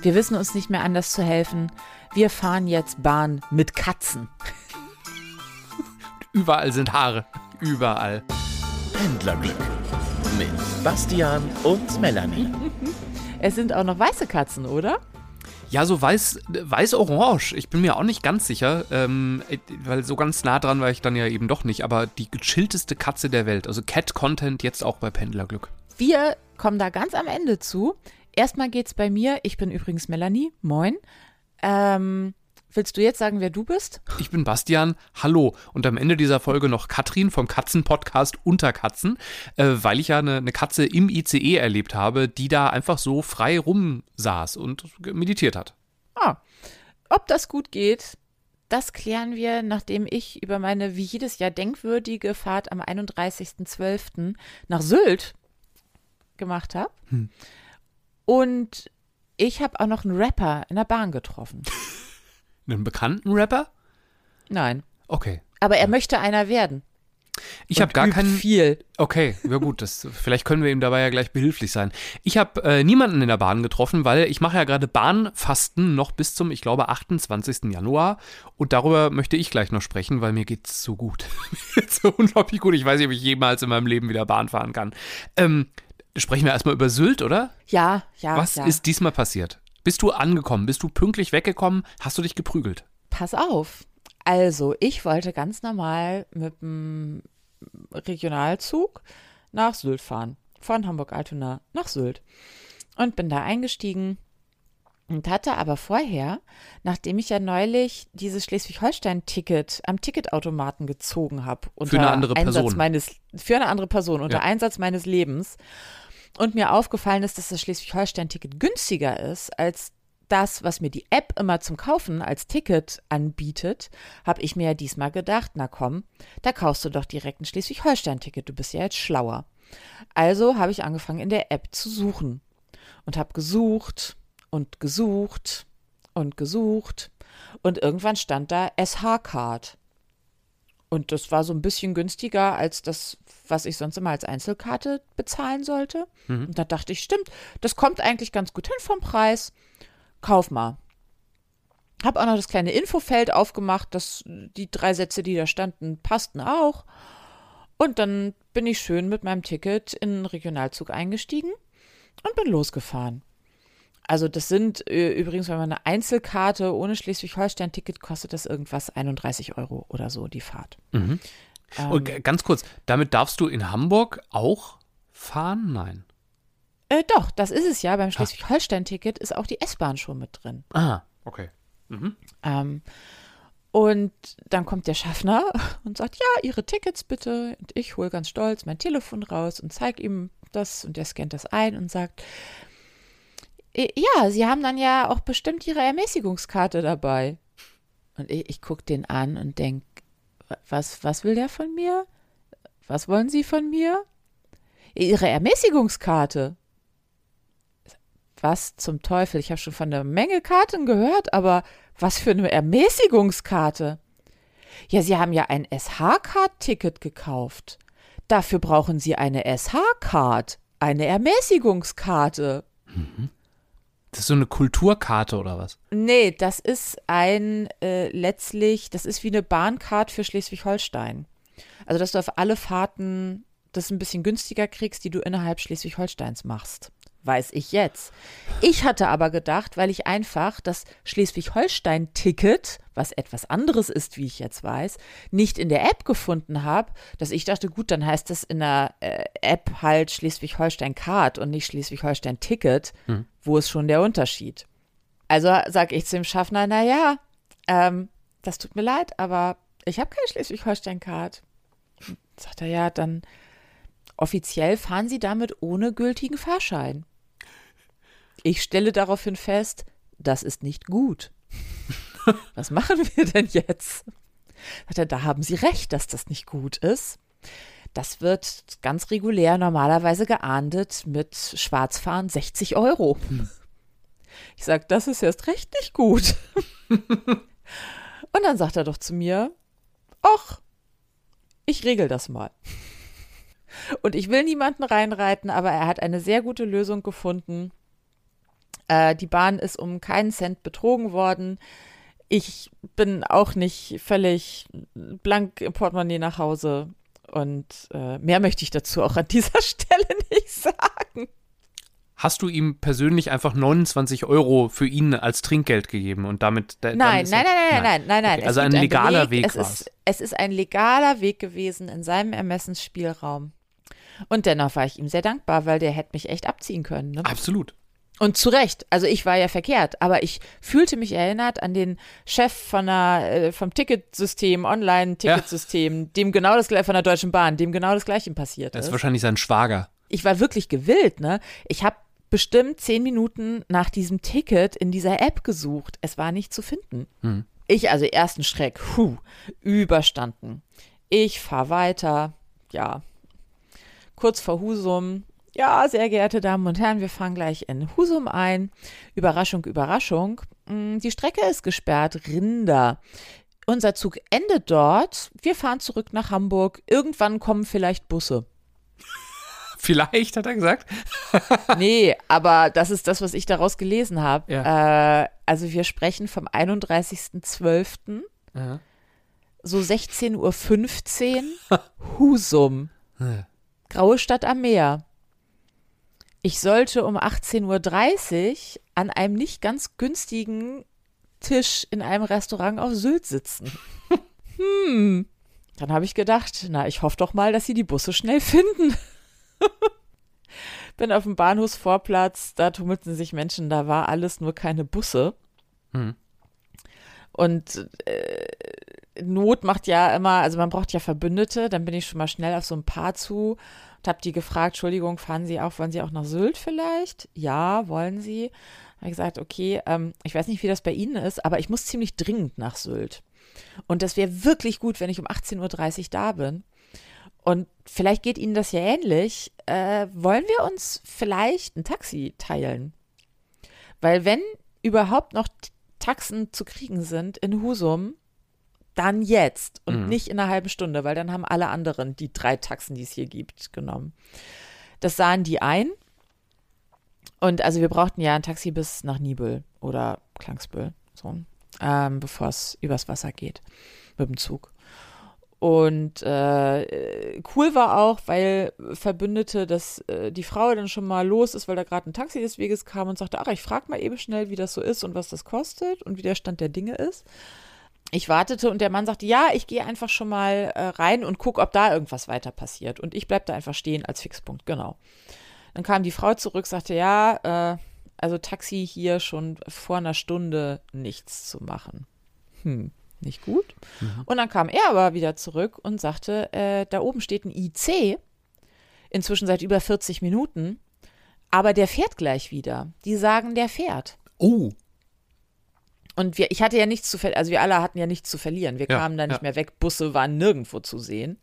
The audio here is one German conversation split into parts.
Wir wissen uns nicht mehr anders zu helfen. Wir fahren jetzt Bahn mit Katzen. Überall sind Haare. Überall. Pendlerglück mit Bastian und Melanie. Es sind auch noch weiße Katzen, oder? Ja, so weiß, weiß-orange. Ich bin mir auch nicht ganz sicher, ähm, weil so ganz nah dran war ich dann ja eben doch nicht. Aber die gechillteste Katze der Welt. Also Cat-Content jetzt auch bei Pendlerglück. Wir kommen da ganz am Ende zu. Erstmal geht's bei mir. Ich bin übrigens Melanie. Moin. Ähm, Willst du jetzt sagen, wer du bist? Ich bin Bastian. Hallo. Und am Ende dieser Folge noch Katrin vom Katzenpodcast Unter Katzen, äh, weil ich ja eine, eine, Katze im ICE erlebt habe, die da einfach so frei rumsaß und meditiert hat. Ah. Ob das gut geht, das klären wir, nachdem ich über meine wie jedes Jahr denkwürdige Fahrt am 31.12. nach Sylt gemacht habe. Hm. Und ich habe auch noch einen Rapper in der Bahn getroffen. Einen bekannten Rapper? Nein. Okay. Aber er möchte einer werden. Ich habe gar keinen. Viel. Okay, ja gut, das, vielleicht können wir ihm dabei ja gleich behilflich sein. Ich habe äh, niemanden in der Bahn getroffen, weil ich mache ja gerade Bahnfasten noch bis zum, ich glaube, 28. Januar. Und darüber möchte ich gleich noch sprechen, weil mir geht's so gut. mir geht's so unglaublich gut. Ich weiß nicht, ob ich jemals in meinem Leben wieder Bahn fahren kann. Ähm, sprechen wir erstmal über Sylt, oder? Ja, ja. Was ja. ist diesmal passiert? Bist du angekommen? Bist du pünktlich weggekommen? Hast du dich geprügelt? Pass auf. Also, ich wollte ganz normal mit dem Regionalzug nach Sylt fahren. Von Hamburg-Altona nach Sylt. Und bin da eingestiegen und hatte aber vorher, nachdem ich ja neulich dieses Schleswig-Holstein-Ticket am Ticketautomaten gezogen habe, für eine andere Einsatz Person. meines für eine andere Person unter Ja. Einsatz meines Lebens und mir aufgefallen ist, dass das Schleswig-Holstein-Ticket günstiger ist als das, was mir die App immer zum Kaufen als Ticket anbietet, habe ich mir ja diesmal gedacht, na komm, da kaufst du doch direkt ein Schleswig-Holstein-Ticket, du bist ja jetzt schlauer. Also habe ich angefangen in der App zu suchen und habe gesucht und gesucht und gesucht und irgendwann stand da SH-Card. Und das war so ein bisschen günstiger als das, was ich sonst immer als Einzelkarte bezahlen sollte. Und da dachte ich, stimmt, das kommt eigentlich ganz gut hin vom Preis. Kauf mal. Hab auch noch das kleine Infofeld aufgemacht, dass die drei Sätze, die da standen, passten auch. Und dann bin ich schön mit meinem Ticket in den Regionalzug eingestiegen und bin losgefahren. Also das sind äh, übrigens, wenn man eine Einzelkarte ohne Schleswig-Holstein-Ticket kostet das irgendwas 31 Euro oder so die Fahrt. Ähm, Und ganz kurz, damit darfst du in Hamburg auch fahren? Nein. Äh, doch, das ist es ja. Beim Schleswig-Holstein-Ticket ist auch die S-Bahn schon mit drin. Ah, okay. Ähm, und dann kommt der Schaffner und sagt, ja, Ihre Tickets bitte. Und ich hole ganz stolz mein Telefon raus und zeige ihm das und der scannt das ein und sagt, "Eh, ja, Sie haben dann ja auch bestimmt Ihre Ermäßigungskarte dabei. Und ich, ich gucke den an und denke, was, was will der von mir? Was wollen Sie von mir? Ihre Ermäßigungskarte. Was zum Teufel? Ich habe schon von der Menge Karten gehört, aber was für eine Ermäßigungskarte? Ja, Sie haben ja ein SH-Card-Ticket gekauft. Dafür brauchen Sie eine SH-Card, eine Ermäßigungskarte. Das ist so eine Kulturkarte oder was? Nee, das ist ein äh, letztlich, das ist wie eine Bahncard für Schleswig-Holstein. Also, dass du auf alle Fahrten das ein bisschen günstiger kriegst, die du innerhalb Schleswig-Holsteins machst. Weiß ich jetzt. Ich hatte aber gedacht, weil ich einfach das Schleswig-Holstein-Ticket, was etwas anderes ist, wie ich jetzt weiß, nicht in der App gefunden habe, dass ich dachte, gut, dann heißt das in der äh, App halt Schleswig-Holstein-Card und nicht Schleswig-Holstein-Ticket. Wo ist schon der Unterschied? Also sage ich zu dem Schaffner, na ja, ähm, das tut mir leid, aber ich habe keine Schleswig-Holstein-Card. Sagt er, ja, dann offiziell fahren Sie damit ohne gültigen Fahrschein. Ich stelle daraufhin fest, das ist nicht gut. Was machen wir denn jetzt? Sagt er, da haben Sie recht, dass das nicht gut ist. Das wird ganz regulär normalerweise geahndet mit Schwarzfahren 60 Euro. Ich sage, das ist erst recht nicht gut. Und dann sagt er doch zu mir, ach, ich regel das mal. Und ich will niemanden reinreiten, aber er hat eine sehr gute Lösung gefunden. Äh, die Bahn ist um keinen Cent betrogen worden. Ich bin auch nicht völlig blank im Portemonnaie nach Hause. Und äh, mehr möchte ich dazu auch an dieser Stelle nicht sagen. Hast du ihm persönlich einfach 29 Euro für ihn als Trinkgeld gegeben und damit. Da, nein, nein, nein, nein, nein, nein, nein, okay, Also ein legaler Weg, Weg es ist, es ist ein legaler Weg gewesen in seinem Ermessensspielraum. Und dennoch war ich ihm sehr dankbar, weil der hätte mich echt abziehen können. Ne? Absolut. Und zu Recht. Also ich war ja verkehrt, aber ich fühlte mich erinnert an den Chef von der, äh, vom Ticketsystem, Online-Ticketsystem, ja. dem genau das gleiche von der Deutschen Bahn, dem genau das gleiche passiert ist. Das ist wahrscheinlich sein Schwager. Ich war wirklich gewillt, ne? Ich habe bestimmt zehn Minuten nach diesem Ticket in dieser App gesucht. Es war nicht zu finden. Hm. Ich also ersten Schreck, huh, überstanden. Ich fahre weiter, ja, kurz vor Husum. Ja, sehr geehrte Damen und Herren, wir fahren gleich in Husum ein. Überraschung, Überraschung. Hm, die Strecke ist gesperrt, Rinder. Unser Zug endet dort. Wir fahren zurück nach Hamburg. Irgendwann kommen vielleicht Busse. Vielleicht, hat er gesagt. nee, aber das ist das, was ich daraus gelesen habe. Ja. Äh, also wir sprechen vom 31.12. So 16.15 Uhr. Husum. Graue Stadt am Meer. Ich sollte um 18.30 Uhr an einem nicht ganz günstigen Tisch in einem Restaurant auf Sylt sitzen. hm. Dann habe ich gedacht, na, ich hoffe doch mal, dass sie die Busse schnell finden. Bin auf dem Bahnhofsvorplatz, da tummelten sich Menschen, da war alles nur keine Busse. Hm. Und äh, Not macht ja immer, also man braucht ja Verbündete, dann bin ich schon mal schnell auf so ein Paar zu und habe die gefragt, Entschuldigung, fahren Sie auch, wollen Sie auch nach Sylt vielleicht? Ja, wollen Sie? Habe ich gesagt, okay, ähm, ich weiß nicht, wie das bei Ihnen ist, aber ich muss ziemlich dringend nach Sylt. Und das wäre wirklich gut, wenn ich um 18.30 Uhr da bin. Und vielleicht geht Ihnen das ja ähnlich. Äh, wollen wir uns vielleicht ein Taxi teilen? Weil wenn überhaupt noch Taxen zu kriegen sind in Husum, dann jetzt und mhm. nicht in einer halben Stunde, weil dann haben alle anderen die drei Taxen, die es hier gibt, genommen. Das sahen die ein. Und also wir brauchten ja ein Taxi bis nach Nibel oder Klangsbüll, so, ähm, bevor es übers Wasser geht mit dem Zug. Und äh, cool war auch, weil Verbündete, dass äh, die Frau dann schon mal los ist, weil da gerade ein Taxi des Weges kam und sagte, ach, ich frage mal eben schnell, wie das so ist und was das kostet und wie der Stand der Dinge ist. Ich wartete und der Mann sagte, ja, ich gehe einfach schon mal äh, rein und gucke, ob da irgendwas weiter passiert. Und ich bleib da einfach stehen als Fixpunkt, genau. Dann kam die Frau zurück, sagte, ja, äh, also Taxi hier schon vor einer Stunde nichts zu machen. Hm nicht gut. Mhm. Und dann kam er aber wieder zurück und sagte, äh, da oben steht ein IC, inzwischen seit über 40 Minuten, aber der fährt gleich wieder. Die sagen, der fährt. Oh. Und wir, ich hatte ja nichts zu verlieren, also wir alle hatten ja nichts zu verlieren. Wir ja, kamen da nicht ja. mehr weg, Busse waren nirgendwo zu sehen.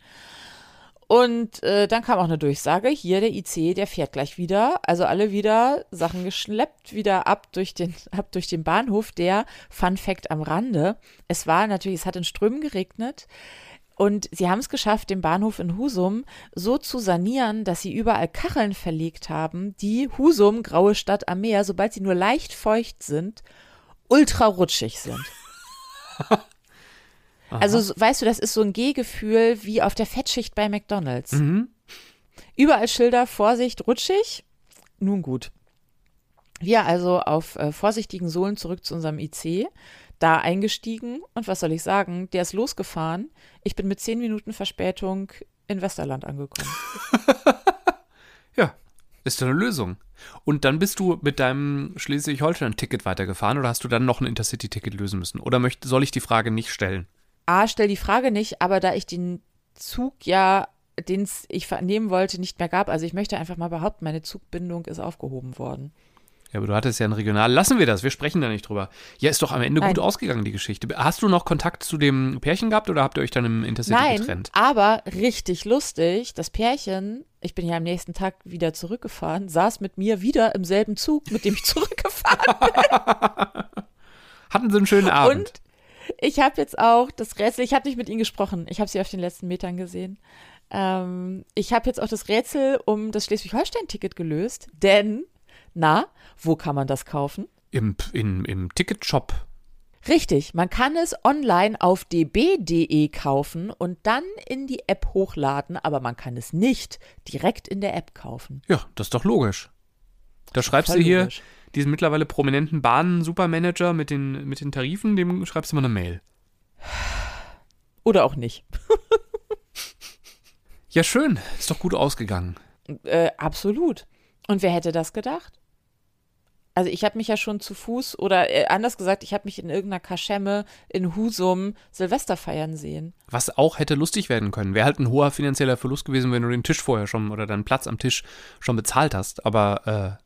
Und äh, dann kam auch eine Durchsage, hier der IC, der fährt gleich wieder. Also alle wieder Sachen geschleppt, wieder ab durch den, ab durch den Bahnhof. Der Fun Fact am Rande. Es war natürlich, es hat in Strömen geregnet. Und sie haben es geschafft, den Bahnhof in Husum so zu sanieren, dass sie überall Kacheln verlegt haben, die Husum, graue Stadt am Meer, sobald sie nur leicht feucht sind, ultra rutschig sind. Also, weißt du, das ist so ein Gehgefühl wie auf der Fettschicht bei McDonalds. Mhm. Überall Schilder, Vorsicht, rutschig. Nun gut. Wir also auf äh, vorsichtigen Sohlen zurück zu unserem IC, da eingestiegen und was soll ich sagen, der ist losgefahren. Ich bin mit zehn Minuten Verspätung in Westerland angekommen. ist eine Lösung. Und dann bist du mit deinem Schleswig-Holstein-Ticket weitergefahren oder hast du dann noch ein Intercity-Ticket lösen müssen? Oder möcht, soll ich die Frage nicht stellen? A, stell die Frage nicht, aber da ich den Zug ja, den ich nehmen wollte, nicht mehr gab, also ich möchte einfach mal behaupten, meine Zugbindung ist aufgehoben worden. Ja, aber du hattest ja ein Regional. Lassen wir das, wir sprechen da nicht drüber. Ja, ist doch am Ende Nein. gut ausgegangen, die Geschichte. Hast du noch Kontakt zu dem Pärchen gehabt oder habt ihr euch dann im Intercity Nein, getrennt? aber richtig lustig, das Pärchen, ich bin ja am nächsten Tag wieder zurückgefahren, saß mit mir wieder im selben Zug, mit dem ich zurückgefahren bin. Hatten sie einen schönen Abend. Und ich habe jetzt auch das Rätsel, ich habe nicht mit ihnen gesprochen, ich habe sie auf den letzten Metern gesehen. Ähm, ich habe jetzt auch das Rätsel um das Schleswig-Holstein-Ticket gelöst, denn Na, wo kann man das kaufen? Im, in, im Ticketshop. Richtig, man kann es online auf db.de kaufen und dann in die App hochladen, aber man kann es nicht direkt in der App kaufen. Ja, das ist doch logisch. Da schreibst Voll du hier logisch. diesen mittlerweile prominenten Bahnen-Supermanager mit den, mit den Tarifen, dem schreibst du mal eine Mail. Oder auch nicht. Ja, schön. Ist doch gut ausgegangen. Äh, absolut. Und wer hätte das gedacht? Also ich habe mich ja schon zu Fuß oder äh, anders gesagt, ich habe mich in irgendeiner Kaschemme in Husum Silvester feiern sehen. Was auch hätte lustig werden können. Wäre halt ein hoher finanzieller Verlust gewesen, wenn du den Tisch vorher schon oder deinen Platz am Tisch schon bezahlt hast. Aber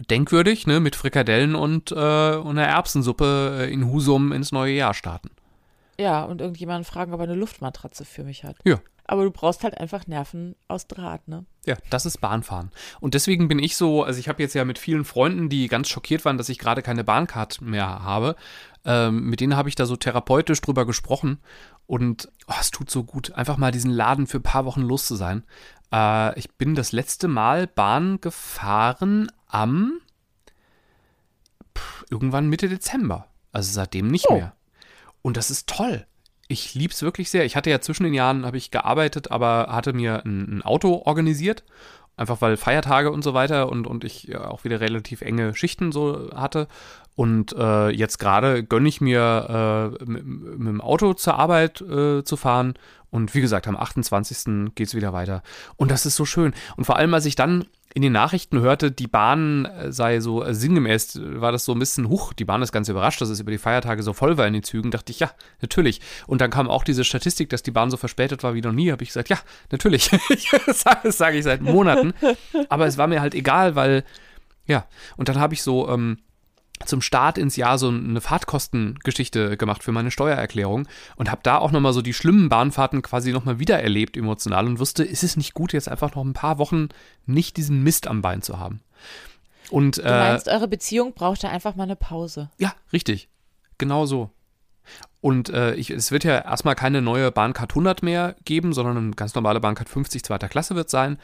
äh, denkwürdig, ne, mit Frikadellen und, äh, und einer Erbsensuppe äh, in Husum ins neue Jahr starten. Ja, und irgendjemanden fragen, ob er eine Luftmatratze für mich hat. Ja. Aber du brauchst halt einfach Nerven aus Draht, ne? Ja, das ist Bahnfahren. Und deswegen bin ich so, also ich habe jetzt ja mit vielen Freunden, die ganz schockiert waren, dass ich gerade keine Bahncard mehr habe, ähm, mit denen habe ich da so therapeutisch drüber gesprochen. Und oh, es tut so gut, einfach mal diesen Laden für ein paar Wochen los zu sein. Äh, ich bin das letzte Mal Bahn gefahren am pff, irgendwann Mitte Dezember. Also seitdem nicht Oh. mehr. Und das ist toll. Ich liebe es wirklich sehr. Ich hatte ja zwischen den Jahren habe ich gearbeitet, aber hatte mir ein, ein Auto organisiert. Einfach weil Feiertage und so weiter und, und ich ja auch wieder relativ enge Schichten so hatte. Und äh, jetzt gerade gönne ich mir, äh, mit, mit dem Auto zur Arbeit äh, zu fahren. Und wie gesagt, am 28. geht es wieder weiter. Und das ist so schön. Und vor allem, als ich dann in den Nachrichten hörte, die Bahn äh, sei so äh, sinngemäß, äh, war das so ein bisschen, huch, die Bahn ist ganz überrascht, dass es über die Feiertage so voll war in den Zügen. Dachte ich, ja, natürlich. Und dann kam auch diese Statistik, dass die Bahn so verspätet war wie noch nie. Habe ich gesagt, ja, natürlich. das sage sage ich seit Monaten. Aber es war mir halt egal, weil, ja. Und dann habe ich so ähm, zum Start ins Jahr so eine Fahrtkostengeschichte gemacht für meine Steuererklärung und habe da auch nochmal so die schlimmen Bahnfahrten quasi nochmal wieder erlebt emotional und wusste, ist es nicht gut, jetzt einfach noch ein paar Wochen nicht diesen Mist am Bein zu haben. Und Du äh, meinst, eure Beziehung brauchte einfach mal eine Pause. ja, richtig. Genau so. Und äh, ich, es wird ja erstmal keine neue Bahncard 100 mehr geben, sondern eine ganz normale Bahncard 50 zweiter Klasse wird sein.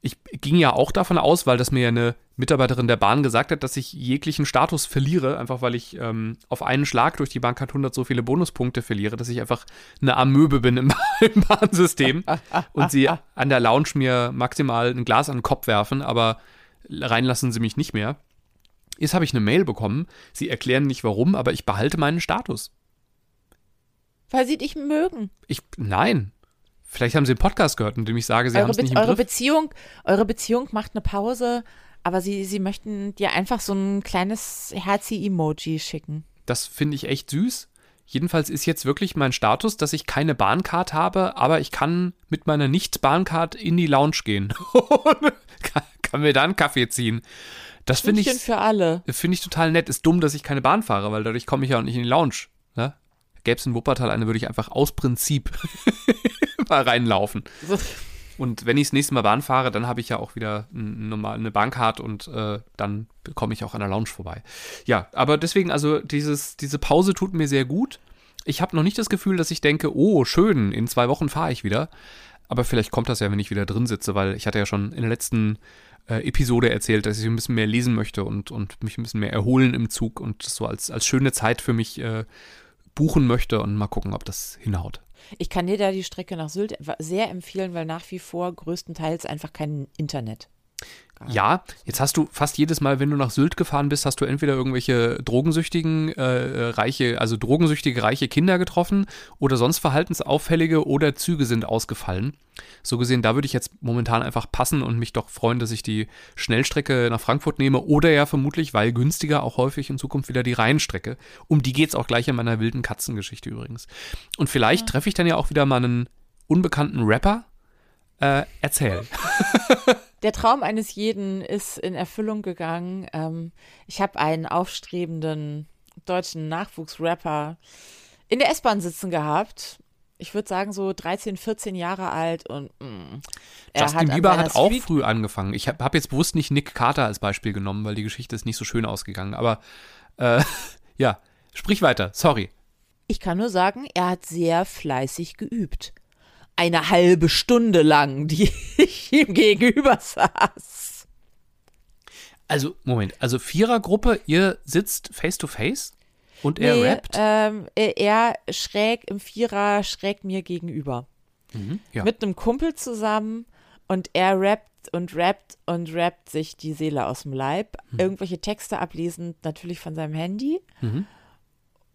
Ich ging ja auch davon aus, weil das mir ja eine Mitarbeiterin der Bahn gesagt hat, dass ich jeglichen Status verliere, einfach weil ich ähm, auf einen Schlag durch die Bahncard 100 so viele Bonuspunkte verliere, dass ich einfach eine Amöbe bin im, im Bahnsystem und sie an der Lounge mir maximal ein Glas an den Kopf werfen, aber reinlassen sie mich nicht mehr. Jetzt habe ich eine Mail bekommen. Sie erklären nicht warum, aber ich behalte meinen Status. Weil sie dich mögen. Ich, nein. Vielleicht haben Sie einen Podcast gehört, in dem ich sage, Sie haben es nicht im eure Griff. Beziehung, eure Beziehung macht eine Pause, aber sie, sie möchten dir einfach so ein kleines Herzi-Emoji schicken. Das finde ich echt süß. Jedenfalls ist jetzt wirklich mein Status, dass ich keine Bahncard habe, aber ich kann mit meiner Nicht-Bahncard in die Lounge gehen. Kann, mir da einen Kaffee ziehen. Das finde ich, für alle. finde ich total nett. Ist dumm, dass ich keine Bahn fahre, weil dadurch komme ich ja auch nicht in die Lounge. Ne? Gäbe es in Wuppertal eine, würde ich einfach aus Prinzip mal reinlaufen. Und wenn ich das nächste Mal Bahn fahre, dann habe ich ja auch wieder eine Bahncard und äh, dann komme ich auch an der Lounge vorbei. Ja, aber deswegen, also dieses, diese Pause tut mir sehr gut. Ich habe noch nicht das Gefühl, dass ich denke, oh, schön, in zwei Wochen fahre ich wieder. Aber vielleicht kommt das ja, wenn ich wieder drin sitze, weil ich hatte ja schon in der letzten äh, Episode erzählt, dass ich ein bisschen mehr lesen möchte und, und mich ein bisschen mehr erholen im Zug und das so als, als schöne Zeit für mich äh, buchen möchte und mal gucken, ob das hinhaut. Ich kann dir da die Strecke nach Sylt sehr empfehlen, weil nach wie vor größtenteils einfach kein Internet. Ja, jetzt hast du fast jedes Mal, wenn du nach Sylt gefahren bist, hast du entweder irgendwelche drogensüchtigen, äh, reiche, also drogensüchtige reiche Kinder getroffen oder sonst verhaltensauffällige oder Züge sind ausgefallen. So gesehen, da würde ich jetzt momentan einfach passen und mich doch freuen, dass ich die Schnellstrecke nach Frankfurt nehme oder ja vermutlich, weil günstiger, auch häufig in Zukunft wieder die Rheinstrecke. Um die geht's auch gleich in meiner wilden Katzengeschichte übrigens. Und vielleicht treffe ich dann ja auch wieder mal einen unbekannten Rapper. Äh, erzähl. Der Traum eines jeden ist in Erfüllung gegangen. Ähm, ich habe einen aufstrebenden deutschen Nachwuchsrapper in der S-Bahn sitzen gehabt. Ich würde sagen, so 13, 14 Jahre alt und mm, er Justin an Bieber hat auch Street- früh angefangen. Ich habe hab jetzt bewusst nicht Nick Carter als Beispiel genommen, weil die Geschichte ist nicht so schön ausgegangen. Aber äh, ja, sprich weiter. Sorry. Ich kann nur sagen, er hat sehr fleißig geübt. Eine halbe Stunde lang, die ich ihm gegenüber saß. Also, Moment, also Vierergruppe, ihr sitzt face to face und er nee, rappt? Ähm, er schräg im Vierer, schräg mir gegenüber. Mhm, ja. Mit einem Kumpel zusammen und er rappt und rappt und rappt sich die Seele aus dem Leib. Mhm. Irgendwelche Texte ablesend, natürlich von seinem Handy. Mhm.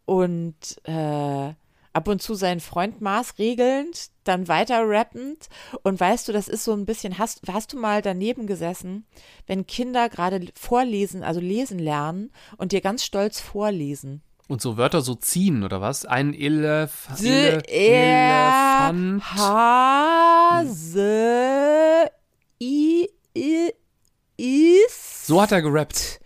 Und äh, ab und zu seinen Freund maßregelnd, dann weiter rappend. Und weißt du, das ist so ein bisschen, hast, hast du mal daneben gesessen, wenn Kinder gerade vorlesen, also lesen lernen und dir ganz stolz vorlesen? Und so Wörter so ziehen, oder was? Ein Elef The Ele Elefant. Hase i, i, ist. So hat er gerappt.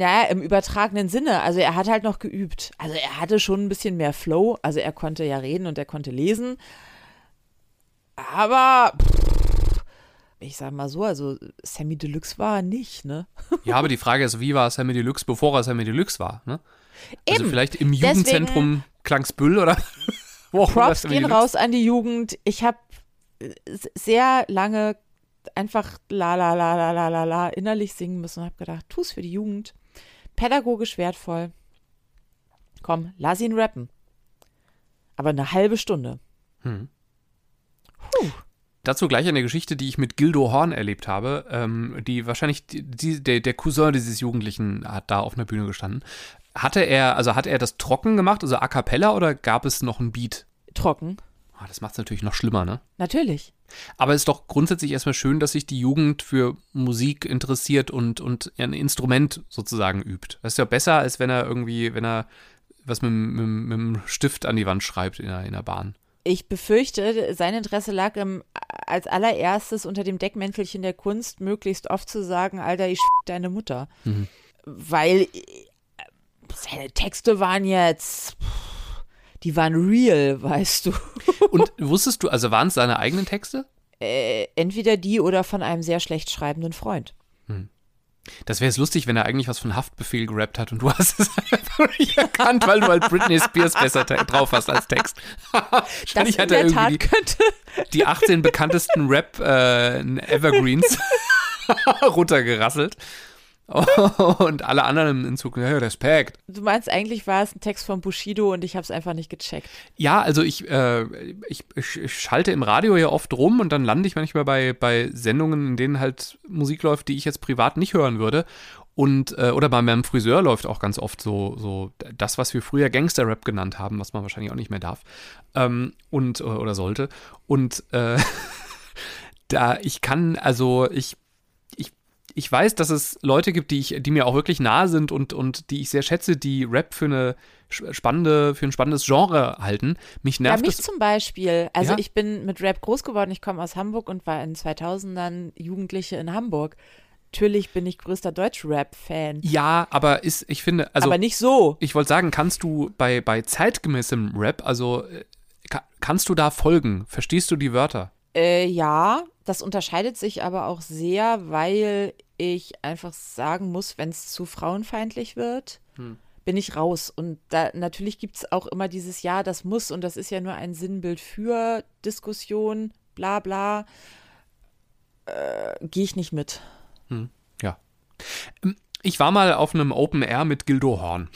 Na, im übertragenen Sinne. Also er hat halt noch geübt. Also er hatte schon ein bisschen mehr Flow. Also er konnte ja reden und er konnte lesen. Aber pff, ich sag mal so, also Sammy Deluxe war er nicht, ne? Ja, aber die Frage ist, wie war Sammy Deluxe, bevor er Sammy Deluxe war? Ne? Also Eben. vielleicht im Jugendzentrum Klangsbüll oder wo Props gehen Deluxe- raus an die Jugend. Ich habe sehr lange einfach la la la la la la la innerlich singen müssen und habe gedacht, tu's für die Jugend. Pädagogisch wertvoll. Komm, lass ihn rappen. Aber eine halbe Stunde. Dazu gleich eine Geschichte, die ich mit Gildo Horn erlebt habe, ähm, die wahrscheinlich die, die, der, der Cousin dieses Jugendlichen hat da auf einer Bühne gestanden. Hatte er, also hat er das trocken gemacht, also a cappella, oder gab es noch ein Beat? Trocken. Ah, das macht es natürlich noch schlimmer, ne? Natürlich. Aber es ist doch grundsätzlich erstmal schön, dass sich die Jugend für Musik interessiert und, und ein Instrument sozusagen übt. Das ist ja besser, als wenn er irgendwie, wenn er was mit, mit, mit dem Stift an die Wand schreibt in der, in der Bahn. Ich befürchte, sein Interesse lag im, als allererstes unter dem Deckmäntelchen der Kunst, möglichst oft zu sagen, Alter, ich deine Mutter. Weil äh, seine Texte waren jetzt, pff, die waren real, weißt du. Und wusstest du, also waren es seine eigenen Texte? Äh, entweder die oder von einem sehr schlecht schreibenden Freund. Das wäre jetzt lustig, wenn er eigentlich was von Haftbefehl gerappt hat und du hast es einfach nicht erkannt, weil du halt Britney Spears besser drauf hast als Text. Das in er der Tat irgendwie könnte. die, die 18 bekanntesten Rap äh, Evergreens runtergerasselt. Und alle anderen im Zug, ja, Respekt. Du meinst, eigentlich war es ein Text von Bushido und ich habe es einfach nicht gecheckt. Ja, also ich, äh, ich, ich, ich schalte im Radio ja oft rum und dann lande ich manchmal bei, bei Sendungen, in denen halt Musik läuft, die ich jetzt privat nicht hören würde. Und, äh, oder bei meinem Friseur läuft auch ganz oft so, so das, was wir früher Gangster-Rap genannt haben, was man wahrscheinlich auch nicht mehr darf. Ähm, und, äh, oder sollte. Und äh, da, ich kann, also ich ich, ich weiß, dass es Leute gibt, die, ich, die mir auch wirklich nahe sind und, und die ich sehr schätze, die Rap für eine spannende, für ein spannendes Genre halten. Mich Ja, nervt mich das. zum Beispiel. Also Ja? ich bin mit Rap groß geworden. Ich komme aus Hamburg und war in 2000ern Jugendliche in Hamburg. Natürlich bin ich größter Deutsch-Rap-Fan. Ja, aber ist, ich finde, also aber nicht so. ich wollte sagen, kannst du bei, bei zeitgemäßem Rap, also äh, ka kannst du da folgen? Verstehst du die Wörter? Äh, ja, das unterscheidet sich aber auch sehr, weil ich einfach sagen muss, wenn es zu frauenfeindlich wird, bin ich raus. Und da natürlich gibt es auch immer dieses Ja, das muss und das ist ja nur ein Sinnbild für Diskussion, bla bla. Äh, Gehe ich nicht mit. Ja. Ähm, Ich war mal auf einem Open Air mit Gildo Horn,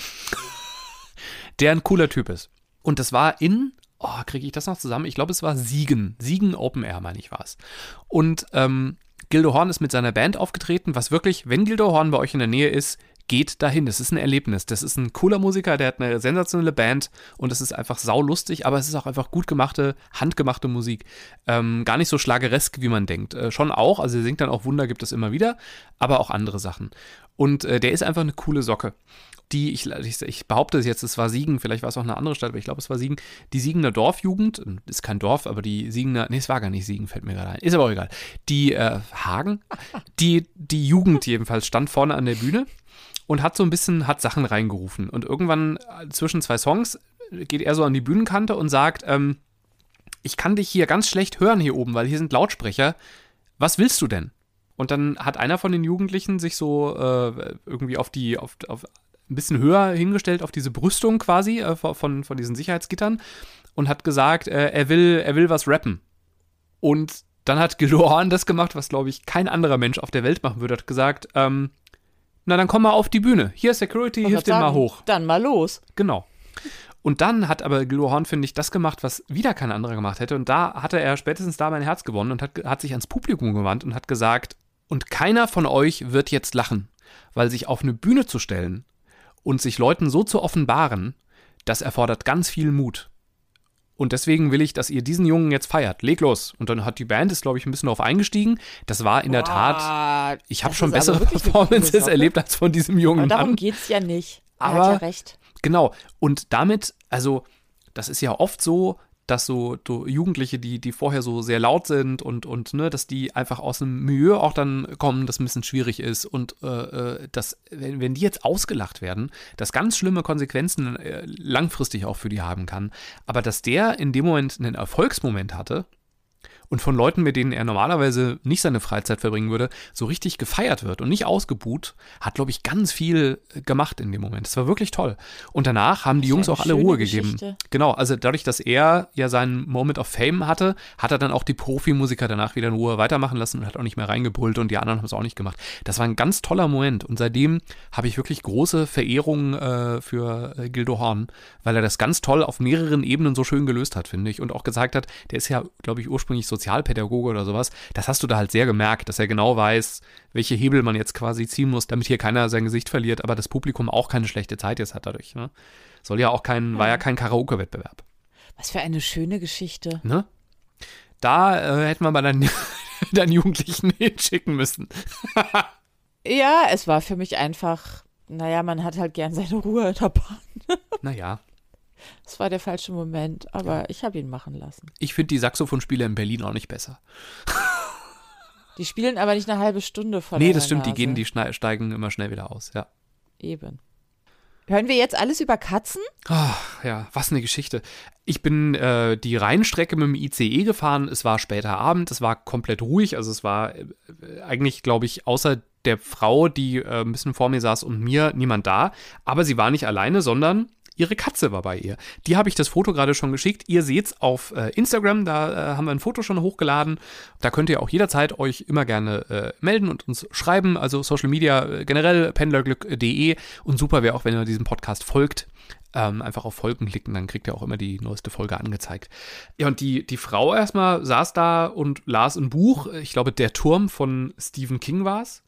der ein cooler Typ ist. Und das war in, oh, kriege ich das noch zusammen? Ich glaube, es war Siegen. Siegen Open Air, meine ich, war es. Und ähm, Gildo Horn ist mit seiner Band aufgetreten, was wirklich, wenn Gildo Horn bei euch in der Nähe ist, geht dahin. Das ist ein Erlebnis. Das ist ein cooler Musiker, der hat eine sensationelle Band und es ist einfach saulustig, aber es ist auch einfach gut gemachte, handgemachte Musik. Ähm, gar nicht so schlageresk, wie man denkt. Äh, schon auch, also er singt dann auch Wunder, gibt es immer wieder, aber auch andere Sachen. Und äh, der ist einfach eine coole Socke. Die, ich, ich, ich behaupte es jetzt, es war Siegen, vielleicht war es auch eine andere Stadt, aber ich glaube, es war Siegen. Die Siegener Dorfjugend, ist kein Dorf, aber die Siegener, nee, es war gar nicht Siegen, fällt mir gerade ein, ist aber auch egal. Die äh, Hagen, die, die Jugend jedenfalls stand vorne an der Bühne und hat so ein bisschen, hat Sachen reingerufen. Und irgendwann äh, zwischen zwei Songs geht er so an die Bühnenkante und sagt, ähm, ich kann dich hier ganz schlecht hören hier oben, weil hier sind Lautsprecher. Was willst du denn? Und dann hat einer von den Jugendlichen sich so äh, irgendwie auf die, auf, auf ein bisschen höher hingestellt, auf diese Brüstung quasi äh, von, von diesen Sicherheitsgittern und hat gesagt, äh, er will, er will was rappen. Und dann hat Gildoran das gemacht, was, glaube ich, kein anderer Mensch auf der Welt machen würde. Hat gesagt, ähm, na, dann komm mal auf die Bühne. Hier ist Security, hilf dir mal hoch. Dann mal los. Genau. Und dann hat aber Gildoran, finde ich, das gemacht, was wieder kein anderer gemacht hätte. Und da hatte er spätestens da mein Herz gewonnen und hat, hat sich ans Publikum gewandt und hat gesagt, und keiner von euch wird jetzt lachen, weil sich auf eine Bühne zu stellen und sich Leuten so zu offenbaren, das erfordert ganz viel Mut. Und deswegen will ich, dass ihr diesen Jungen jetzt feiert. Leg los. Und dann hat die Band, ist glaube ich ein bisschen darauf eingestiegen. Das war in der Tat, ich habe schon bessere Performances erlebt als von diesem jungen Aber darum Mann. geht's ja nicht. Er Aber- hat ja recht. Genau. Und damit, also, das ist ja oft so, dass so, so Jugendliche, die, die vorher so sehr laut sind und, und ne, dass die einfach aus einem Milieu auch dann kommen, das ein bisschen schwierig ist und äh, äh, dass, wenn, wenn die jetzt ausgelacht werden, das ganz schlimme Konsequenzen äh, langfristig auch für die haben kann. Aber dass der in dem Moment einen Erfolgsmoment hatte und von Leuten, mit denen er normalerweise nicht seine Freizeit verbringen würde, so richtig gefeiert wird und nicht ausgebuht, hat, glaube ich, ganz viel äh, gemacht in dem Moment. Das war wirklich toll. Und danach haben die Jungs auch alle Ruhe Geschichte. gegeben. Genau, also dadurch, dass er ja seinen Moment of Fame hatte, hat er dann auch die Profimusiker danach wieder in Ruhe weitermachen lassen und hat auch nicht mehr reingebrüllt und die anderen haben es auch nicht gemacht. Das war ein ganz toller Moment und seitdem habe ich wirklich große Verehrung äh, für äh, Gildo Horn, weil er das ganz toll auf mehreren Ebenen so schön gelöst hat, finde ich. Und auch gesagt hat, der ist ja, glaube ich, ursprünglich Sozialpädagoge oder sowas. Das hast du da halt sehr gemerkt, dass er genau weiß, welche Hebel man jetzt quasi ziehen muss, damit hier keiner sein Gesicht verliert, aber das Publikum auch keine schlechte Zeit jetzt hat dadurch. Ne? Soll ja auch kein, war ja kein Karaoke-Wettbewerb. Was für eine schöne Geschichte. Ne? Da äh, hätten wir mal dann, dann Jugendlichen hinschicken müssen. Ja, es war für mich einfach, naja, man hat halt gern seine Ruhe in der Bahn. Naja, Das war der falsche Moment, aber ich habe ihn machen lassen. ich finde die Saxophonspieler in Berlin auch nicht besser. Die spielen aber nicht eine halbe Stunde vor nee, das stimmt, die Nase. gehen, die steigen immer schnell wieder aus, ja. Eben. Hören wir jetzt alles über Katzen? Ach, ja, was eine Geschichte. Ich bin äh, die Rheinstrecke mit dem ICE gefahren. Es war später Abend, es war komplett ruhig. Also es war äh, eigentlich, glaube ich, außer der Frau, die äh, ein bisschen vor mir saß und mir niemand da. Aber sie war nicht alleine, sondern ihre Katze war bei ihr. Die habe ich das Foto gerade schon geschickt. Ihr seht's auf äh, Instagram, da äh, haben wir ein Foto schon hochgeladen. Da könnt ihr auch jederzeit euch immer gerne äh, melden und uns schreiben. Also Social Media äh, generell pendlerglück.de und super wäre auch, wenn ihr diesem Podcast folgt. Ähm, einfach auf Folgen klicken, dann kriegt ihr auch immer die neueste Folge angezeigt. Ja, und die, die Frau erstmal saß da und las ein Buch. Ich glaube, Der Turm von Stephen King war es.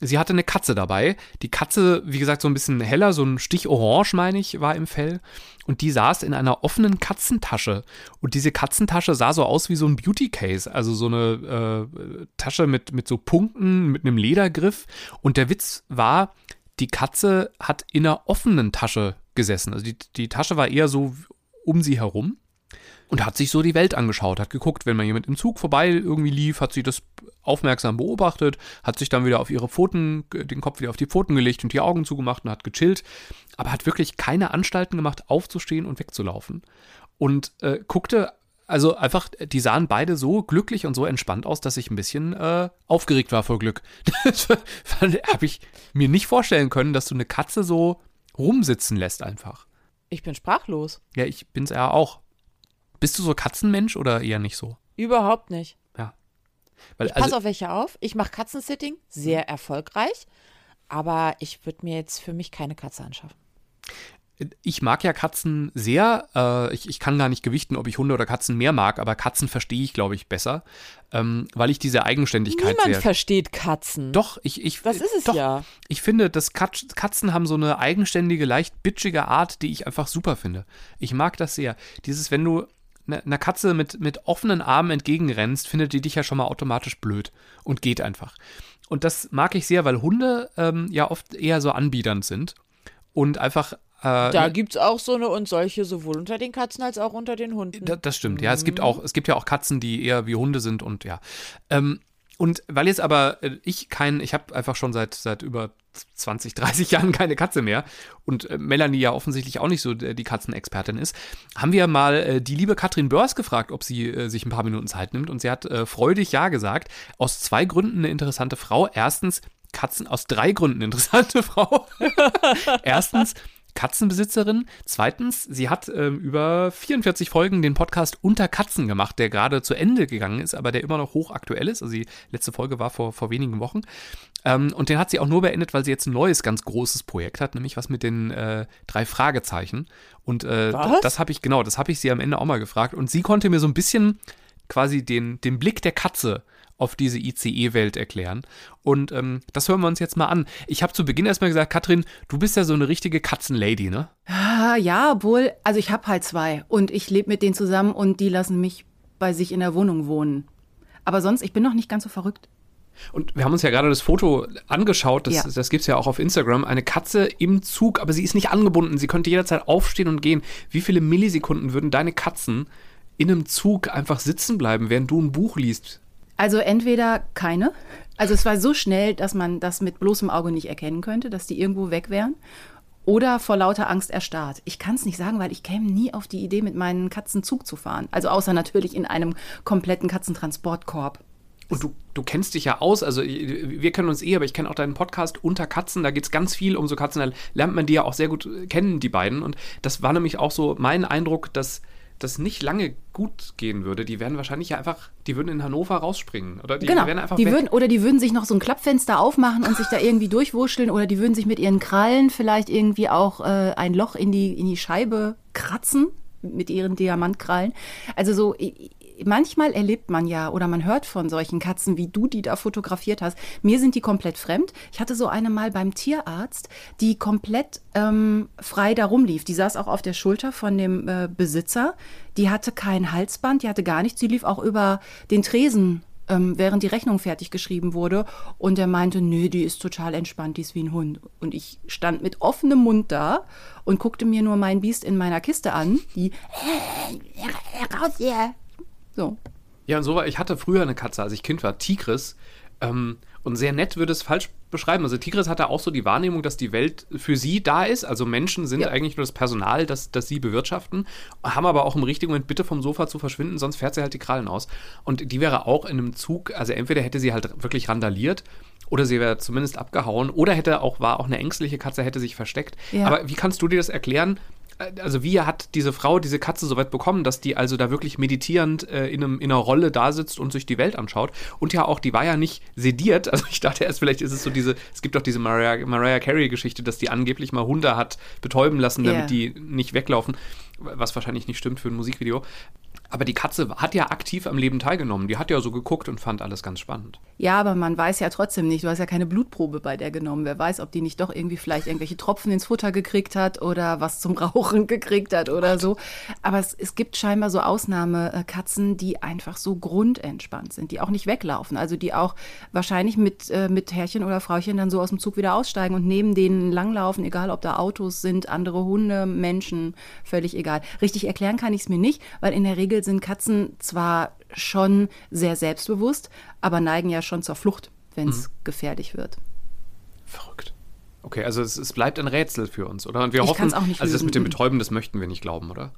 Sie hatte eine Katze dabei. Die Katze, wie gesagt, so ein bisschen heller, so ein Stich orange, meine ich, war im Fell. Und die saß in einer offenen Katzentasche. Und diese Katzentasche sah so aus wie so ein Beauty Case. Also so eine äh, Tasche mit, mit so Punkten, mit einem Ledergriff. Und der Witz war, die Katze hat in einer offenen Tasche gesessen. Also die, die Tasche war eher so um sie herum und hat sich so die Welt angeschaut, hat geguckt, wenn mal jemand im Zug vorbei irgendwie lief, hat sie das aufmerksam beobachtet, hat sich dann wieder auf ihre Pfoten, den Kopf wieder auf die Pfoten gelegt und die Augen zugemacht und hat gechillt, aber hat wirklich keine Anstalten gemacht, aufzustehen und wegzulaufen. Und äh, guckte, also einfach, die sahen beide so glücklich und so entspannt aus, dass ich ein bisschen äh, aufgeregt war vor Glück. Das habe ich mir nicht vorstellen können, dass du eine Katze so rumsitzen lässt einfach. Ich bin sprachlos. Ja, ich bin's ja auch. Bist du so Katzenmensch oder eher nicht so? Überhaupt nicht. Ja. Weil, Ich passe also, auf welche auf. Ich mache Katzensitting, sehr erfolgreich. Aber ich würde mir jetzt für mich keine Katze anschaffen. ich mag ja Katzen sehr. Äh, ich, ich kann gar nicht gewichten, ob ich Hunde oder Katzen mehr mag, aber Katzen verstehe ich, glaube ich, besser, ähm, weil ich diese Eigenständigkeit Niemand sehr. versteht Katzen. Doch, ich, ich. Das ist es doch, ja. Ich finde, dass Katz, Katzen haben so eine eigenständige, leicht bitchige Art, die ich einfach super finde. Ich mag das sehr. Dieses, wenn du einer Katze mit, mit offenen Armen entgegenrennst, findet die dich ja schon mal automatisch blöd und geht einfach. Und das mag ich sehr, weil Hunde ähm, ja oft eher so anbiedernd sind und einfach. Äh, Da gibt es auch so eine und solche, sowohl unter den Katzen als auch unter den Hunden. Da, das stimmt, ja. Es gibt auch, es gibt ja auch Katzen, die eher wie Hunde sind und ja. Ähm, und weil jetzt aber äh, ich kein, ich habe einfach schon seit, seit über 20, 30 Jahren keine Katze mehr und äh, Melanie ja offensichtlich auch nicht so äh, die Katzenexpertin ist, haben wir mal die liebe Katrin Börs gefragt, ob sie sich ein paar Minuten Zeit nimmt und sie hat freudig ja gesagt. Aus zwei Gründen eine interessante Frau. Erstens, Katzen, aus drei Gründen interessante Frau. Erstens, Katzenbesitzerin. Zweitens, sie hat ähm, über 44 Folgen den Podcast Unter Katzen gemacht, der gerade zu Ende gegangen ist, aber der immer noch hochaktuell ist. Also die letzte Folge war vor, vor wenigen Wochen. Ähm, und den hat sie auch nur beendet, weil sie jetzt ein neues, ganz großes Projekt hat, nämlich was mit den äh, drei Fragezeichen. Und äh, Was? das habe ich, genau, das habe ich sie am Ende auch mal gefragt. Und sie konnte mir so ein bisschen quasi den, den Blick der Katze auf diese ICE-Welt erklären. Und ähm, das hören wir uns jetzt mal an. Ich habe zu Beginn erstmal gesagt, Katrin, du bist ja so eine richtige Katzenlady, ne? Ah, ja, obwohl, also ich habe halt zwei und ich lebe mit denen zusammen und die lassen mich bei sich in der Wohnung wohnen. Aber sonst, ich bin noch nicht ganz so verrückt. Und wir haben uns ja gerade das Foto angeschaut, das, Ja. das gibt es ja auch auf Instagram. Eine Katze im Zug, aber sie ist nicht angebunden. Sie könnte jederzeit aufstehen und gehen. Wie viele Millisekunden würden deine Katzen in einem Zug einfach sitzen bleiben, während du ein Buch liest? Also entweder keine. Also es war so schnell, dass man das mit bloßem Auge nicht erkennen könnte, dass die irgendwo weg wären. Oder vor lauter Angst erstarrt. Ich kann es nicht sagen, weil ich käme nie auf die Idee, mit meinen Katzen Zug zu fahren. Also außer natürlich in einem kompletten Katzentransportkorb. Und du, du kennst dich ja aus, also wir kennen uns eh, aber ich kenne auch deinen Podcast Unter Katzen, da geht es ganz viel um so Katzen, da lernt man die ja auch sehr gut kennen, die beiden. Und das war nämlich auch so mein Eindruck, dass das nicht lange gut gehen würde. Die werden wahrscheinlich ja einfach, die würden in Hannover rausspringen. Oder die genau. werden einfach die weg. würden, oder die würden sich noch so ein Klappfenster aufmachen und sich da irgendwie durchwurschteln. Oder die würden sich mit ihren Krallen vielleicht irgendwie auch äh, ein Loch in die, in die Scheibe kratzen mit ihren Diamantkrallen. Also so, manchmal erlebt man ja oder man hört von solchen Katzen, wie du die da fotografiert hast. Mir sind die komplett fremd. Ich hatte so eine mal beim Tierarzt, die komplett ähm, frei da rumlief. Die saß auch auf der Schulter von dem äh, Besitzer. Die hatte kein Halsband, die hatte gar nichts. Die lief auch über den Tresen ähm, während die Rechnung fertig geschrieben wurde. Und er meinte, nö, die ist total entspannt, die ist wie ein Hund. Und ich stand mit offenem Mund da und guckte mir nur mein Biest in meiner Kiste an, die raus hier. So. Ja, und so war, ich hatte früher eine Katze, als ich Kind war, Tigris. Ähm, und sehr nett würde es falsch beschreiben. Also Tigris hatte auch so die Wahrnehmung, dass die Welt für sie da ist. Also Menschen sind Ja. eigentlich nur das Personal, das, das sie bewirtschaften, haben aber auch im richtigen Moment bitte vom Sofa zu verschwinden, sonst fährt sie halt die Krallen aus. Und die wäre auch in einem Zug, also entweder hätte sie halt wirklich randaliert oder sie wäre zumindest abgehauen oder hätte auch, war auch eine ängstliche Katze, hätte sich versteckt. Ja. Aber wie kannst du dir das erklären? Also wie hat diese Frau diese Katze so weit bekommen, dass die also da wirklich meditierend äh, in, einem, in einer Rolle da sitzt und sich die Welt anschaut? Und ja auch, die war ja nicht sediert. Also ich dachte erst, vielleicht ist es so diese, es gibt doch diese Mariah, Mariah Carey-Geschichte, dass die angeblich mal Hunde hat betäuben lassen, damit Ja. die nicht weglaufen. Was wahrscheinlich nicht stimmt für ein Musikvideo. Aber die Katze hat ja aktiv am Leben teilgenommen. Die hat ja so geguckt und fand alles ganz spannend. Ja, aber man weiß ja trotzdem nicht. Du hast ja keine Blutprobe bei der genommen. Wer weiß, ob die nicht doch irgendwie vielleicht irgendwelche Tropfen ins Futter gekriegt hat oder was zum Rauchen gekriegt hat oder so. Aber es, es gibt scheinbar so Ausnahmekatzen, die einfach so grundentspannt sind, die auch nicht weglaufen. Also die auch wahrscheinlich mit, äh, mit Herrchen oder Frauchen dann so aus dem Zug wieder aussteigen und neben denen langlaufen, egal ob da Autos sind, andere Hunde, Menschen, völlig egal. Richtig erklären kann ich es mir nicht, weil in der Regel sind Katzen zwar schon sehr selbstbewusst, aber neigen ja schon zur Flucht, wenn es gefährlich wird. Verrückt. Okay, also es, es bleibt ein Rätsel für uns, oder? Und wir Ich hoffen, auch nicht also das mit dem Betäuben, das möchten wir nicht glauben, oder?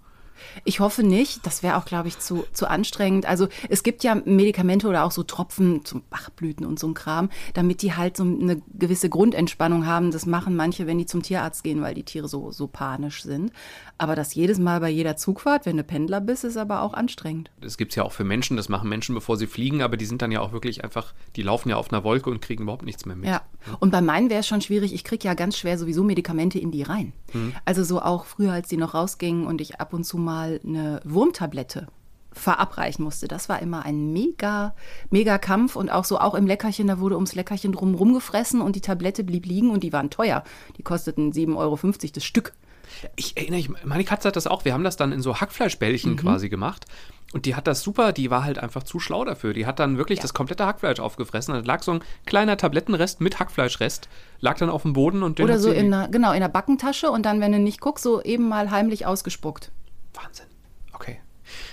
Ich hoffe nicht. Das wäre auch, glaube ich, zu, zu anstrengend. Also es gibt ja Medikamente oder auch so Tropfen zum Bachblüten und so ein Kram, damit die halt so eine gewisse Grundentspannung haben. Das machen manche, wenn die zum Tierarzt gehen, weil die Tiere so, so panisch sind. Aber das jedes Mal bei jeder Zugfahrt, wenn du Pendler bist, ist aber auch anstrengend. Das gibt es ja auch für Menschen, das machen Menschen, bevor sie fliegen, aber die sind dann ja auch wirklich einfach, die laufen ja auf einer Wolke und kriegen überhaupt nichts mehr mit. Ja. Und bei meinen wäre es schon schwierig. Ich kriege ja ganz schwer sowieso Medikamente in die rein. Also so auch früher, als die noch rausgingen und ich ab und zu mal eine Wurmtablette verabreichen musste. Das war immer ein mega, mega Kampf und auch so auch im Leckerchen, da wurde ums Leckerchen drum rumgefressen und die Tablette blieb liegen und die waren teuer. Die kosteten 7,50 Euro das Stück. Ich erinnere mich, meine Katze hat das auch. Wir haben das dann in so Hackfleischbällchen Mhm. quasi gemacht. Und die hat das super, die war halt einfach zu schlau dafür. Die hat dann wirklich das komplette Hackfleisch aufgefressen. Da lag so ein kleiner Tablettenrest mit Hackfleischrest, lag dann auf dem Boden und den Oder so in einer, genau, in der Backentasche und dann, wenn du nicht guckst, so eben mal heimlich ausgespuckt. Wahnsinn. Okay.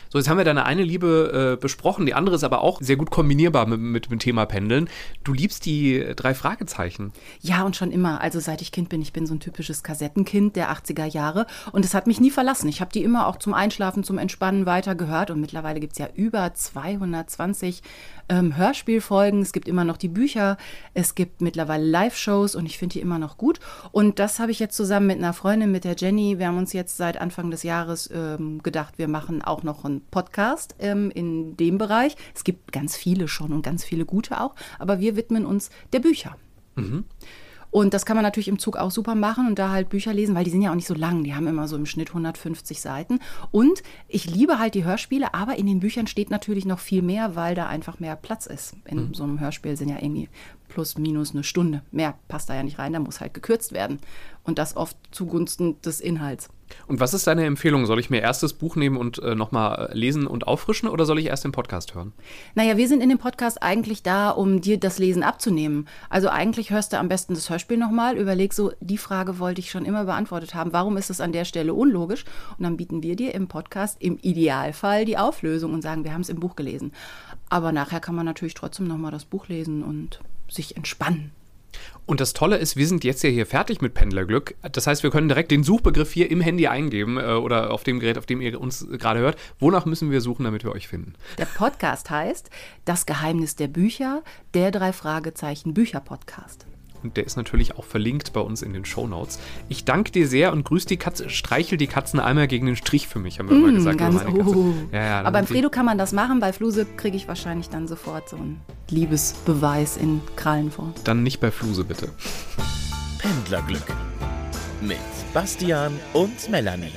So, jetzt haben wir deine eine Liebe äh, besprochen, die andere ist aber auch sehr gut kombinierbar mit, mit dem Thema Pendeln. Du liebst die drei Fragezeichen. Ja, und schon immer. Also seit ich Kind bin, ich bin so ein typisches Kassettenkind der 80er Jahre und es hat mich nie verlassen. Ich habe die immer auch zum Einschlafen, zum Entspannen weitergehört und mittlerweile gibt es ja über 220 ähm, Hörspielfolgen. Es gibt immer noch die Bücher. Es gibt mittlerweile Live-Shows und ich finde die immer noch gut. Und das habe ich jetzt zusammen mit einer Freundin, mit der Jenny. Wir haben uns jetzt seit Anfang des Jahres ähm, gedacht, wir machen auch noch einen Podcast ähm, in dem Bereich. Es gibt ganz viele schon und ganz viele gute auch, aber wir widmen uns der Bücher. Mhm. Und das kann man natürlich im Zug auch super machen und da halt Bücher lesen, weil die sind ja auch nicht so lang. Die haben immer so im Schnitt 150 Seiten. Und ich liebe halt die Hörspiele, aber in den Büchern steht natürlich noch viel mehr, weil da einfach mehr Platz ist. In mhm. so einem Hörspiel sind ja irgendwie plus minus eine Stunde. Mehr passt da ja nicht rein, da muss halt gekürzt werden. Und das oft zugunsten des Inhalts. Und was ist deine Empfehlung? Soll ich mir erst das Buch nehmen und äh, nochmal lesen und auffrischen oder soll ich erst den Podcast hören? Naja, wir sind in dem Podcast eigentlich da, um dir das Lesen abzunehmen. Also eigentlich hörst du am besten das Hörspiel nochmal, überleg so, die Frage wollte ich schon immer beantwortet haben. Warum ist es an der Stelle unlogisch? Und dann bieten wir dir im Podcast im Idealfall die Auflösung und sagen, wir haben es im Buch gelesen. Aber nachher kann man natürlich trotzdem nochmal das Buch lesen und sich entspannen. Und das Tolle ist, wir sind jetzt ja hier fertig mit Pendlerglück. Das heißt, wir können direkt den Suchbegriff hier im Handy eingeben äh, oder auf dem Gerät, auf dem ihr uns gerade hört. Wonach müssen wir suchen, damit wir euch finden? Der Podcast heißt Das Geheimnis der Bücher, der drei Fragezeichen Bücher Podcast. Und der ist natürlich auch verlinkt bei uns in den Show Notes. Ich danke dir sehr und grüß die Katze, streichel die Katzen einmal gegen den Strich für mich, haben wir mm, immer gesagt. Ganz, oh. ja, ja, Aber beim Fredo kann man das machen, bei Fluse kriege ich wahrscheinlich dann sofort so einen Liebesbeweis in Krallenform. Dann nicht bei Fluse, bitte. Pendlerglück mit Bastian und Melanie.